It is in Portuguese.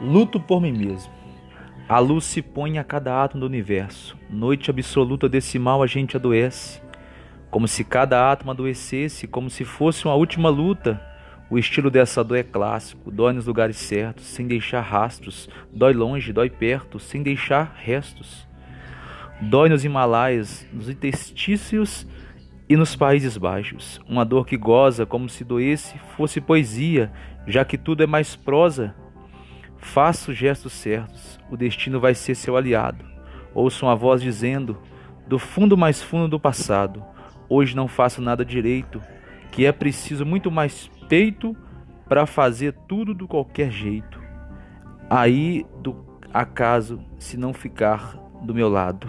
Luto por mim mesmo. A luz se põe a cada átomo do universo. Noite absoluta decimal a gente adoece. Como se cada átomo adoecesse, como se fosse uma última luta. O estilo dessa dor é clássico, dói nos lugares certos, sem deixar rastros, dói longe, dói perto, sem deixar restos. Dói nos Himalaias, nos intestícios e nos Países Baixos. Uma dor que goza como se doesse fosse poesia, já que tudo é mais prosa Faça os gestos certos, o destino vai ser seu aliado. Ouça uma voz dizendo, do fundo mais fundo do passado: Hoje não faço nada direito, que é preciso muito mais peito para fazer tudo do qualquer jeito. Aí do acaso, se não ficar do meu lado.